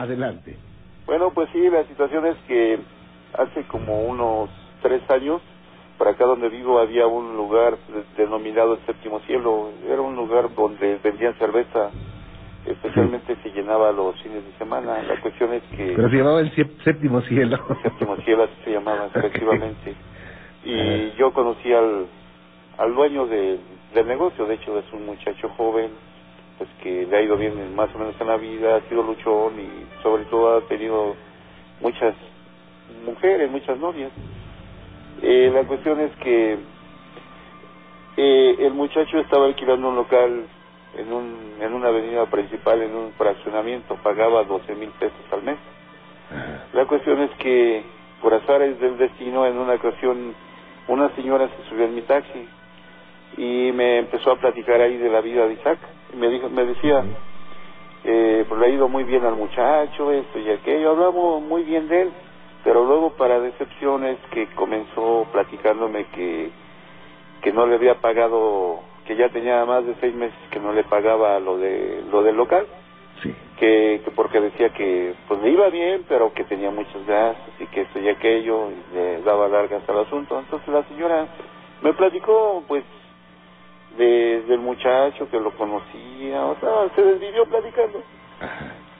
Adelante. Bueno, pues sí, la situación es que hace como unos tres años, por acá donde vivo había un lugar denominado el Séptimo Cielo. Era un lugar donde vendían cerveza, especialmente se llenaba los fines de semana. La cuestión es que... Pero se llamaba el Séptimo Cielo. El Séptimo Cielo, así se llamaba, efectivamente. Y yo conocí al, al dueño de, del negocio, de hecho es un muchacho joven, pues que le ha ido bien más o menos en la vida, ha sido luchón y sobre todo ha tenido muchas mujeres, muchas novias. Eh, la cuestión es que eh, el muchacho estaba alquilando un local en, un, en una avenida principal, en un fraccionamiento, pagaba 12 mil pesos al mes. La cuestión es que, por azares del destino, en una ocasión, una señora se subió en mi taxi y me empezó a platicar ahí de la vida de Isaac. Y me, dijo, me decía, eh, pues le ha ido muy bien al muchacho, esto y aquello, hablamos muy bien de él, pero luego para decepciones que comenzó platicándome que, que no le había pagado, que ya tenía más de seis meses que no le pagaba lo de lo del local. Sí. Que, que porque decía que pues le iba bien, pero que tenía muchos gastos y que esto y aquello, y le daba largas al asunto. Entonces la señora me platicó pues de, del muchacho que lo conocía, o sea, se desvivió platicando.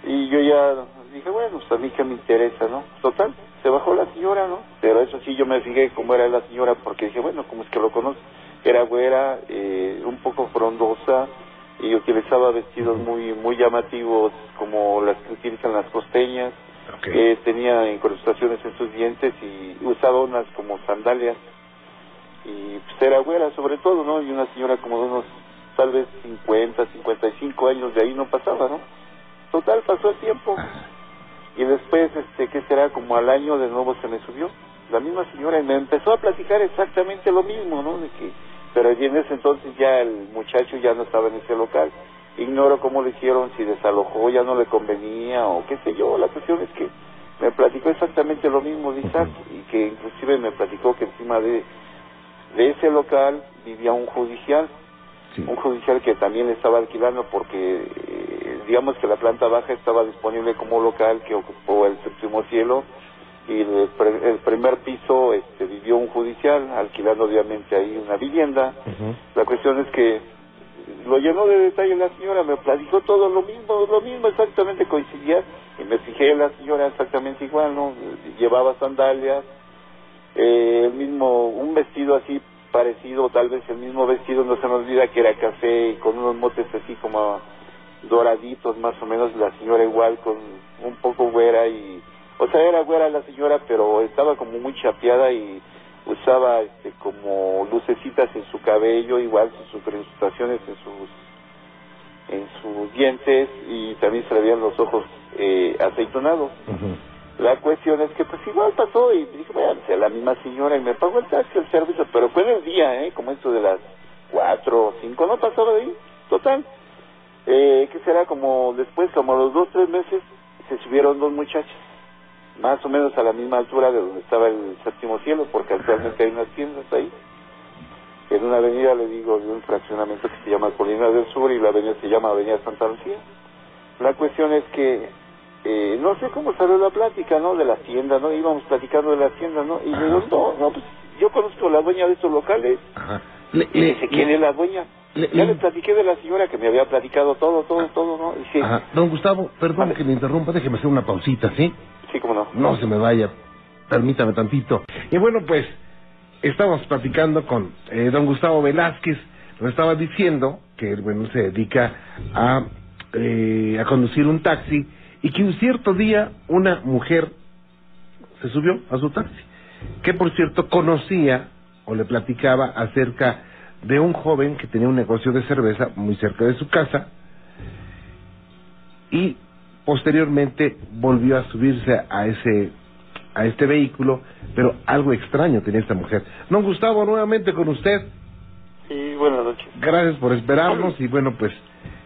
Y yo ya dije, bueno, pues a mí que me interesa, ¿no? Total, se bajó la señora, ¿no? Pero eso sí, yo me fijé cómo era la señora, porque dije, bueno, ¿cómo es que lo conoce? Era güera, eh, un poco frondosa, y utilizaba vestidos muy muy llamativos, como las que utilizan las costeñas. Okay. Eh, tenía incrustaciones en sus dientes y usaba unas como sandalias y pues era güera sobre todo, ¿no? Y una señora como de unos tal vez 50, 55 años de ahí no pasaba, ¿no? Total, pasó el tiempo. Y después, este, ¿qué será? Como al año de nuevo se me subió la misma señora y me empezó a platicar exactamente lo mismo, ¿no? De que, pero en ese entonces ya el muchacho ya no estaba en ese local. Ignoro cómo lo hicieron, si desalojó, ya no le convenía o qué sé yo. La cuestión es que me platicó exactamente lo mismo de Isaac y que inclusive me platicó que encima de de ese local vivía un judicial, Sí. un judicial que también estaba alquilando porque eh, digamos que la planta baja estaba disponible como local que ocupó el séptimo cielo y el, pre- el primer piso este, vivió un judicial alquilando obviamente ahí una vivienda. La cuestión es que lo llenó de detalle la señora, me platicó todo lo mismo, lo mismo exactamente coincidía y me fijé la señora exactamente igual, ¿no? Llevaba sandalias, eh, el mismo, un vestido así parecido, tal vez el mismo vestido, no se me olvida que era café con unos motes así como doraditos más o menos, la señora igual con un poco güera y, o sea, era güera la señora, pero estaba como muy chapeada y usaba este como lucecitas en su cabello, igual sus incrustaciones en sus en sus dientes y también se le veían los ojos eh, aceitonados. La cuestión es que pues igual pasó y dije, bueno, sea la misma señora y me pagó el taxi, el servicio, pero fue en el día, ¿eh? Como esto de las cuatro o cinco, no pasaba de ahí, total. Eh, ¿Qué será? Como después, como los dos, tres meses, se subieron dos muchachas, más o menos a la misma altura de donde estaba el séptimo cielo, porque actualmente hay unas tiendas ahí. En una avenida, le digo, de un fraccionamiento que se llama Colina del Sur y la avenida se llama Avenida Santa Lucía. La cuestión es que eh, no sé cómo salió la plática, ¿no? De la tienda, ¿no? Íbamos platicando de la tienda, ¿no? Y le digo, no, no, pues yo conozco a la dueña de estos locales. Ajá. Le, Y le- dice, ¿quién es la dueña? ya le- platiqué de la señora que me había platicado todo, todo, todo, ¿no? Y Ajá. Don Gustavo, perdón Vale. que me interrumpa, déjeme hacer una pausita, ¿sí? sí, cómo no. No se me vaya, permítame tantito. Y bueno, pues, estamos platicando con eh, don Gustavo Velázquez, nos estaba diciendo que bueno, se dedica a, eh, a conducir un taxi y que un cierto día una mujer se subió a su taxi, que por cierto conocía o le platicaba acerca de un joven que tenía un negocio de cerveza muy cerca de su casa y posteriormente volvió a subirse a ese a este vehículo, pero algo extraño tenía esta mujer. Don Gustavo, nuevamente con usted, Sí, buenas noches. gracias por esperarnos y bueno, pues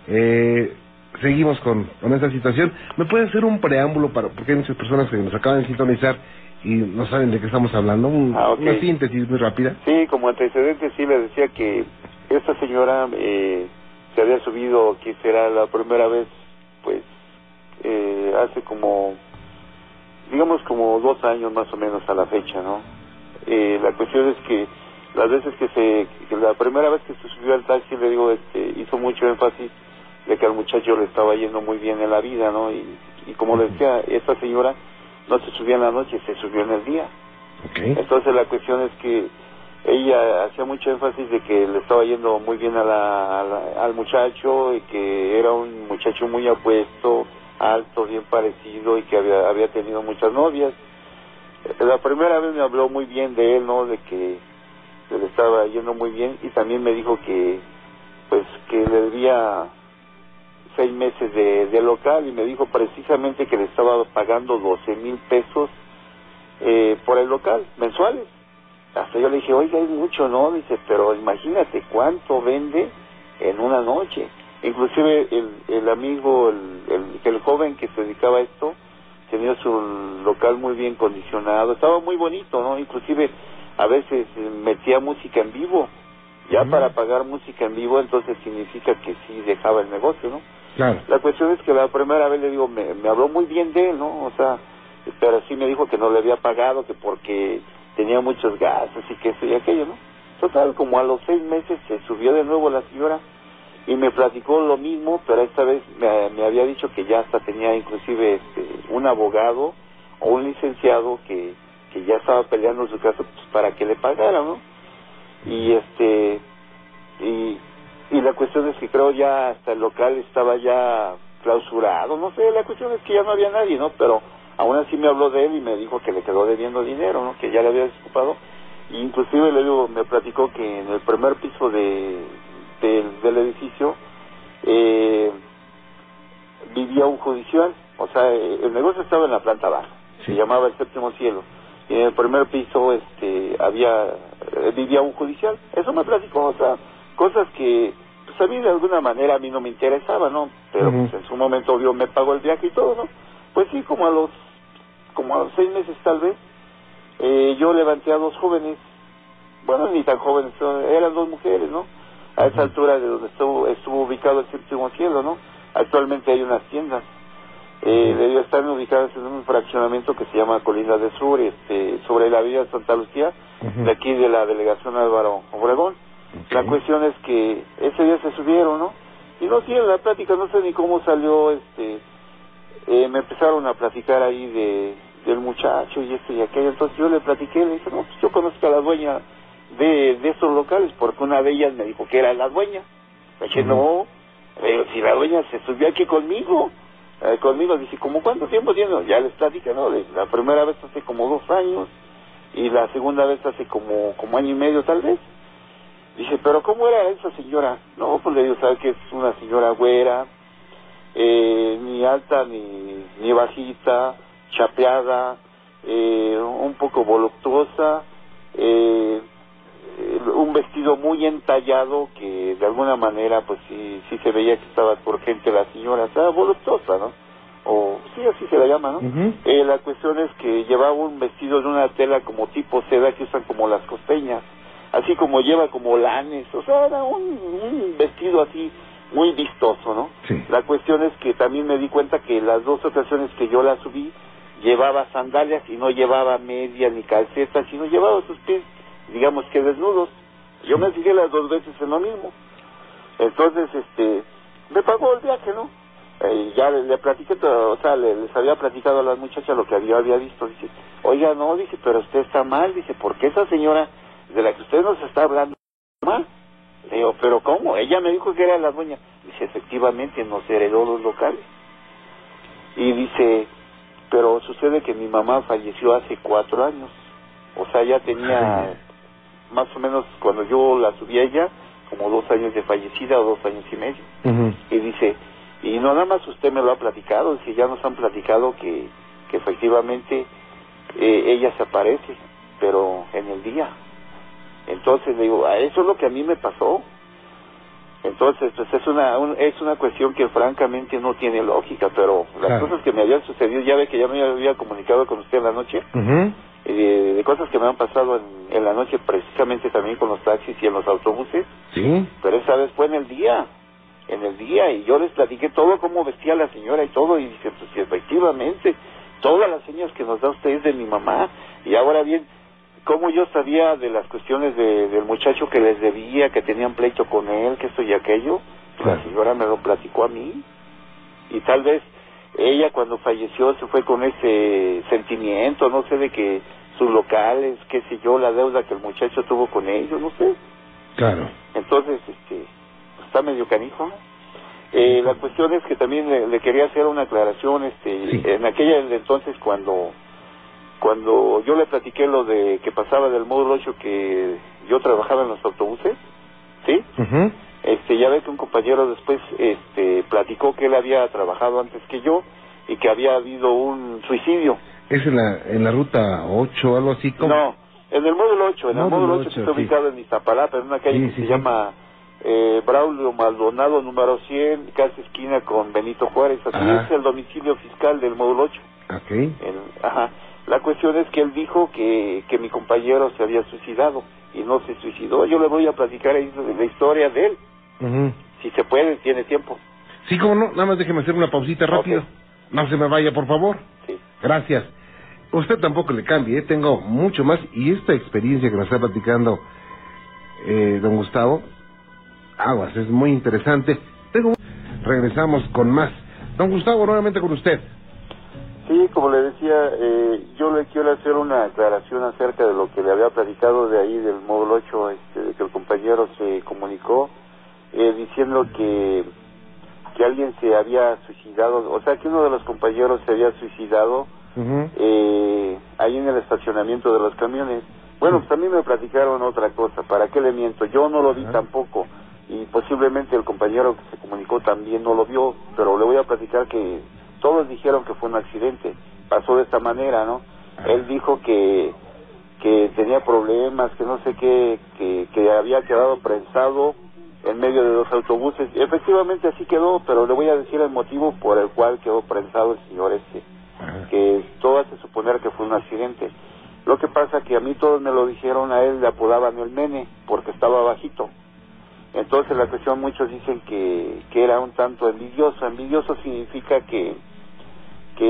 eh, seguimos con, con esta situación. ¿Me puede hacer un preámbulo para, porque hay muchas personas que nos acaban de sintonizar y no saben de qué estamos hablando? Un- Ah, ok. Una síntesis muy rápida. Sí, como antecedente sí le decía que esta señora eh, se había subido, que será la primera vez, pues, eh, hace hace como digamos como dos años más o menos a la fecha, ¿no? Eh, la cuestión es que las veces que se, que la primera vez que se subió al taxi, le digo, este, hizo mucho énfasis de que al muchacho le estaba yendo muy bien en la vida, ¿no? Y, y como decía, esta señora no se subía en la noche, se subió en el día. Entonces la cuestión es que ella hacía mucho énfasis de que le estaba yendo muy bien a la, al muchacho y que era un muchacho muy apuesto, alto, bien parecido y que había, había tenido muchas novias. La primera vez me habló muy bien de él, ¿no? De que le estaba yendo muy bien y también me dijo que pues que le debía seis meses de, de local y me dijo precisamente que le estaba pagando 12 mil pesos eh, por el local mensuales hasta yo le dije, oiga, es mucho, ¿no? Dice, pero imagínate cuánto vende en una noche. Inclusive el, el amigo, el, el, joven que se dedicaba a esto, tenía su local muy bien condicionado, estaba muy bonito, ¿no? Inclusive a veces metía música en vivo. Ya para pagar música en vivo, entonces significa que sí dejaba el negocio, ¿no? La cuestión es que la primera vez le digo, me, me habló muy bien de él, ¿no? O sea, pero sí me dijo que no le había pagado, que porque tenía muchos gastos y que eso y aquello, ¿no? Total, como a los seis meses se subió de nuevo la señora y me platicó lo mismo, pero esta vez me, había dicho que ya hasta tenía inclusive este, un abogado o un licenciado que, que ya estaba peleando su caso pues, para que le pagara, ¿no? Y este y, y la cuestión es que creo ya hasta el local estaba ya clausurado, no sé, la cuestión es que ya no había nadie, ¿no? Pero aún así me habló de él y me dijo que le quedó debiendo dinero, ¿no? Que ya le había desocupado. Y inclusive le digo, me platicó que en el primer piso de, del edificio eh, vivía un judicial, o sea, el negocio estaba en la planta baja, se llamaba el séptimo cielo. Y en el primer piso este había eh, vivía un judicial. Eso me platicó, o sea, cosas que pues a mí de alguna manera a mí no me interesaba, ¿no? Pero pues, en su momento obvio me pagó el viaje y todo, ¿no? Pues sí, como a los como a los seis meses tal vez, eh, yo levanté a dos jóvenes, bueno, ni tan jóvenes, eran dos mujeres, ¿no? A esa altura de donde estuvo, estuvo ubicado el séptimo cielo, ¿no? Actualmente hay unas tiendas. Eh, debió estar ubicadas en un fraccionamiento que se llama Colina del Sur, este, sobre la vía Santa Lucía, de aquí de la delegación Álvaro Obregón. La cuestión es que ese día se subieron, ¿no? Y no tiene la plática, no sé ni cómo salió, este, eh, me empezaron a platicar ahí de del muchacho y esto y aquello. Entonces yo le platiqué, le dije, no, pues yo conozco a la dueña de, de estos locales, porque una de ellas me dijo que era la dueña. Le dije, no, si la dueña se subió aquí conmigo, eh, conmigo, dice, ¿cómo cuánto tiempo tiene? Ya les platica, ¿no? La primera vez hace como dos años y la segunda vez hace como, como año y medio tal vez. Dice, pero ¿cómo era esa señora? No, pues le digo, ¿sabes que es una señora güera? eh, ni alta ni, ni bajita, chapeada, eh, un poco voluptuosa, eh, un vestido muy entallado que de alguna manera pues sí, sí se veía que estaba por gente la señora, estaba voluptuosa, ¿no? O sí, así se la llama, ¿no? eh, la cuestión es que llevaba un vestido de una tela como tipo seda que usan como las costeñas, así como lleva como lanes, o sea, era un, un vestido así muy vistoso, ¿no? La cuestión es que también me di cuenta que las dos ocasiones que yo la subí llevaba sandalias y no llevaba media ni calcetas, sino llevaba sus pies, digamos que desnudos. Yo me fijé las dos veces en lo mismo. Entonces, este, me pagó el viaje, ¿no? Eh, ya le, le platiqué, todo, o sea, les había platicado a las muchachas lo que había, había visto. Dice, oiga, no, dice, pero usted está mal, dice, porque esa señora de la que usted nos está hablando mal. Le digo, pero ¿cómo? Ella me dijo que era la dueña. Dice, efectivamente, nos heredó los locales. Y dice, pero sucede que mi mamá falleció hace cuatro años. O sea, ya tenía más o menos, cuando yo la subí a ella, como dos años de fallecida o dos años y medio. Y dice, y no nada más usted me lo ha platicado, dice, ya nos han platicado que, que efectivamente eh, ella se aparece, pero en el día. Entonces le digo, eso es lo que a mí me pasó. Entonces, pues es una es una cuestión que francamente no tiene lógica, pero las cosas que me habían sucedido, ya ve que ya me había comunicado con usted en la noche, de, cosas que me han pasado en, en, la noche precisamente también con los taxis y en los autobuses, ¿Sí? pero esa vez fue en el día. en el día y yo les platiqué todo cómo vestía la señora y todo y dice pues efectivamente todas las señas que nos da usted es de mi mamá y ahora bien cómo yo sabía de las cuestiones de, del muchacho que les debía que tenían pleito con él que esto y aquello Claro. la señora me lo platicó a mí y tal vez ella cuando falleció se fue con ese sentimiento no sé de que sus locales qué sé yo la deuda que el muchacho tuvo con ellos no sé Claro. entonces, este, está medio canijo. Eh, la cuestión es que también le, le quería hacer una aclaración, este, Sí. en aquella entonces cuando, cuando yo le platiqué lo de que pasaba del módulo 8 que yo trabajaba en los autobuses, ¿sí? Ujú. Este, ya ve que un compañero después, este, platicó que él había trabajado antes que yo y que había habido un suicidio. Es en la, en la ruta 8 algo así como... No, en el módulo 8, en el Módulo módulo 8 que ocho, está sí. ubicado en Iztapalapa, en una calle Sí, que sí, se llama eh, Braulio Maldonado, número 100, casi esquina con Benito Juárez. Así Ajá. es el domicilio fiscal del módulo 8. Ok. En- ajá. La cuestión es que él dijo que, que mi compañero se había suicidado y no se suicidó. Yo le voy a platicar la historia de él. Si se puede, tiene tiempo. Sí, como no, nada más déjeme hacer una pausita rápido. No se me vaya, por favor. Sí. Gracias. Usted tampoco le cambie, ¿eh? tengo mucho más. Y esta experiencia que nos está platicando eh, don Gustavo, aguas, es muy interesante. Tengo... Regresamos con más. Don Gustavo, nuevamente con usted. Sí, como le decía, eh, yo le quiero hacer una aclaración acerca de lo que le había platicado de ahí del módulo 8, este, de que el compañero se comunicó eh, diciendo que, que alguien se había suicidado, o sea, que uno de los compañeros se había suicidado eh, ahí en el estacionamiento de los camiones. Bueno, pues también me platicaron otra cosa, ¿para qué le miento? Yo no lo vi tampoco y posiblemente el compañero que se comunicó también no lo vio, pero le voy a platicar que todos dijeron que fue un accidente, pasó de esta manera, ¿no? Él dijo que que tenía problemas, que no sé qué, que, que había quedado prensado en medio de los autobuses. Efectivamente así quedó, pero le voy a decir el motivo por el cual quedó prensado el señor este Ajá. que todo hace suponer que fue un accidente. Lo que pasa que a mí todos me lo dijeron, a él le apodaban el nene porque estaba bajito. Entonces la cuestión muchos dicen que, que era un tanto envidioso. Envidioso significa que, que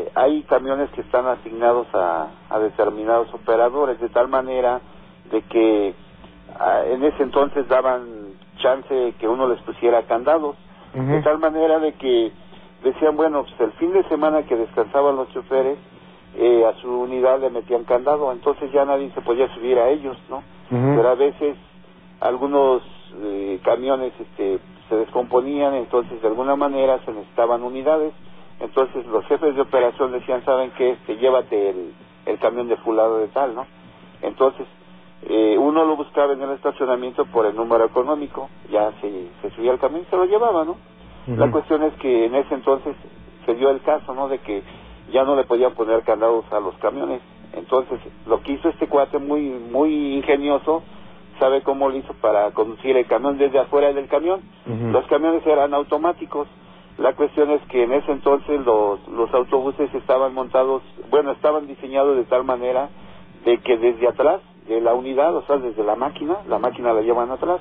eh, hay camiones que están asignados a, a determinados operadores de tal manera de que ah, en ese entonces daban chance que uno les pusiera candados. De tal manera de que decían, bueno, pues el fin de semana que descansaban los choferes, eh, a su unidad le metían candado, entonces ya nadie se podía subir a ellos, ¿no? Pero a veces algunos eh, camiones este, se descomponían, entonces de alguna manera se necesitaban unidades, entonces los jefes de operación decían, ¿saben qué? Este, llévate el, el camión de fulano de tal, ¿no? Entonces, eh, uno lo buscaba en el estacionamiento por el número económico, ya se, se subía al camión y se lo llevaba, ¿no? La cuestión es que en ese entonces se dio el caso, ¿no? De que ya no le podían poner candados a los camiones. Entonces, lo que hizo este cuate muy muy ingenioso, sabe cómo lo hizo para conducir el camión desde afuera del camión. Los camiones eran automáticos. La cuestión es que en ese entonces los, los autobuses estaban montados, bueno, estaban diseñados de tal manera de que desde atrás de la unidad, o sea, desde la máquina, la máquina la llevan atrás,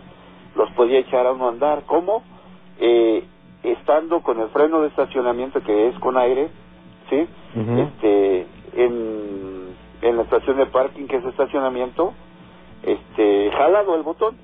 los podía echar a uno a andar. ¿Cómo? Eh, estando con el freno de estacionamiento que es con aire, ¿sí? Este, en, en la estación de parking que es estacionamiento, este, jalado el botón,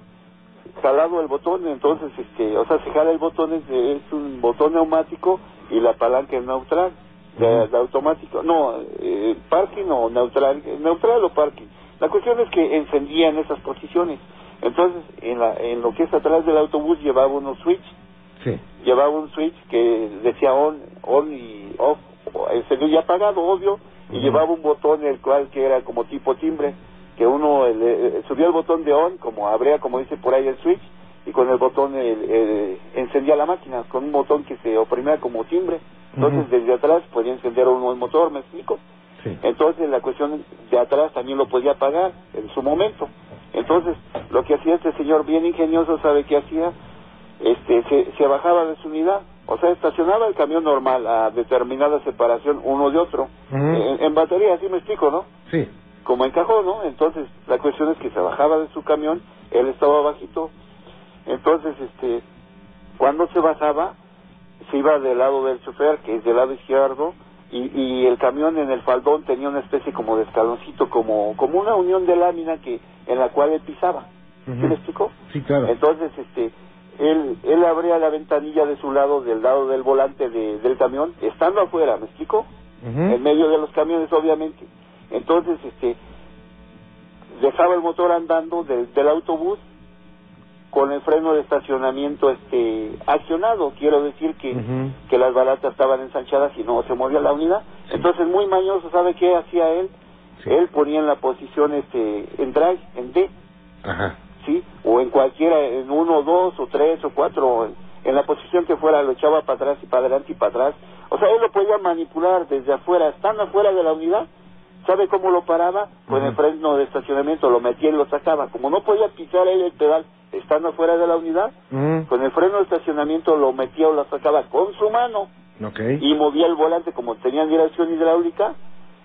jalado el botón, entonces, este, o sea, se jala el botón, es, es un botón neumático y la palanca es neutral, de, automático, no, eh, parking o neutral, neutral o parking. La cuestión es que encendía en esas posiciones. Entonces, en, la, en lo que es atrás del autobús llevaba unos switch, Sí. llevaba un switch que decía on, on y off, encendido y apagado, obvio, y llevaba un botón el cual que era como tipo timbre, que uno eh, subía el botón de on, como abría, como dice por ahí el switch, y con el botón el- el- encendía la máquina, con un botón que se oprimía como timbre. Entonces desde atrás podía encender uno el motor, ¿me explico? Sí. Entonces la cuestión de atrás también lo podía apagar en su momento. Entonces lo que hacía este señor bien ingenioso, ¿sabe qué hacía? Este, se, se bajaba de su unidad, o sea, estacionaba el camión normal a determinada separación uno de otro, en, en batería, así me explico, ¿no? Sí. Como encajó, ¿no? Entonces la cuestión es que se bajaba de su camión, él estaba bajito, entonces este cuando se bajaba, se iba del lado del chofer, que es del lado izquierdo, y, y el camión en el faldón tenía una especie como de escaloncito, como, como una unión de lámina que en la cual él pisaba. ¿Sí Ujú. me explicó? Sí, claro. Entonces, este, él, él abría la ventanilla de su lado, del lado del volante de- del camión, estando afuera, ¿me explico? En medio de los camiones, obviamente. Entonces, este, dejaba el motor andando del, del autobús con el freno de estacionamiento este accionado quiero decir que, que las balatas estaban ensanchadas y no se movía la unidad Sí. entonces muy mañoso sabe qué hacía él Sí. él ponía en la posición este en drive en D Ajá. sí o en cualquiera en uno dos o tres o cuatro en, en la posición que fuera lo echaba para atrás y para adelante y para atrás o sea él lo podía manipular desde afuera estando afuera de la unidad ¿Sabe cómo lo paraba? Con el Ujú. freno de estacionamiento, lo metía y lo sacaba. Como no podía pisar él el pedal estando afuera de la unidad, con el freno de estacionamiento lo metía o lo sacaba con su mano y movía el volante como tenía dirección hidráulica.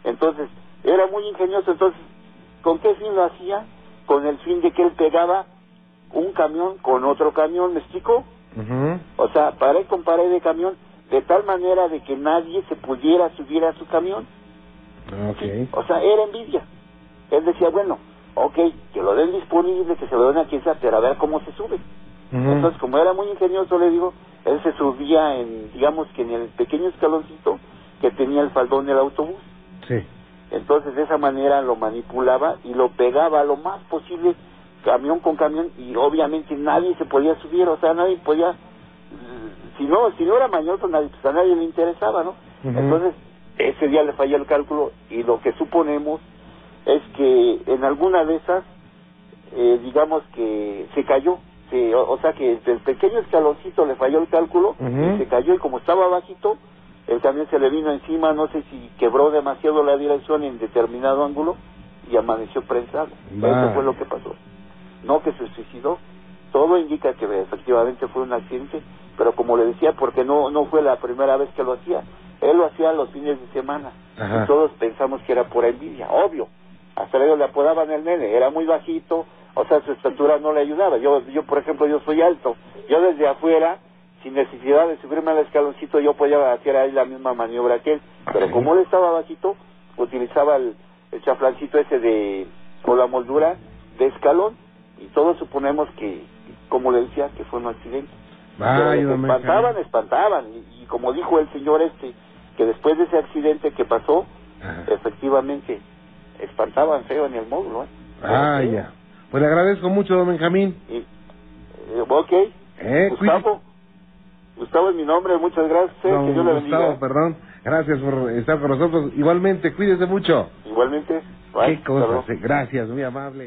Entonces, era muy ingenioso. Entonces, ¿con qué fin lo hacía? Con el fin de que él pegaba un camión con otro camión, ¿me explico? O sea, pared con pared de camión, de tal manera de que nadie se pudiera subir a su camión. Ok. Sí, o sea, era envidia. Él decía, bueno, ok, que lo den disponible, que se lo den a quien sea, pero a ver cómo se sube. Entonces, como era muy ingenioso, le digo, él se subía en, digamos que en el pequeño escaloncito que tenía el faldón del autobús. Sí. Entonces, de esa manera lo manipulaba y lo pegaba lo más posible, camión con camión, y obviamente nadie se podía subir, o sea, nadie podía, si no, si no era mañoso, nadie, pues a nadie le interesaba, ¿no? Entonces, ese día le falló el cálculo y lo que suponemos es que en alguna de esas, eh, digamos que se cayó, se- o, o sea que del pequeño escaloncito le falló el cálculo y se cayó y como estaba bajito, el camión se le vino encima, no sé si quebró demasiado la dirección en determinado ángulo y amaneció prensado. Eso fue lo que pasó. No que se suicidó. Todo indica que efectivamente fue un accidente, pero como le decía, porque no no fue la primera vez que lo hacía. Él lo hacía los fines de semana. Ajá. Y todos pensamos que era por envidia, obvio. Hasta luego le apodaban el nene, era muy bajito, o sea, su estatura no le ayudaba. Yo, yo por ejemplo, yo soy alto. Yo desde afuera, sin necesidad de subirme al escaloncito, yo podía hacer ahí la misma maniobra que él. Pero como él estaba bajito, utilizaba el, el chaflancito ese de, con la moldura de escalón, y todos suponemos que, como le decía, que fue un accidente. Don espantaban, espantaban. Y, y como dijo el señor este, que después de ese accidente que pasó, Ajá. efectivamente, espantaban feo en el módulo. ¿eh? Ah, Sí. ya. Pues le agradezco mucho, don Benjamín. Y, eh, ok, Eh, Gustavo. Gustavo es mi nombre, muchas gracias. eh, Don que Dios le Gustavo, bendiga. perdón. Gracias por estar con nosotros. Igualmente, cuídese mucho. Igualmente, bye, Qué cosas. eh. Gracias, muy amable.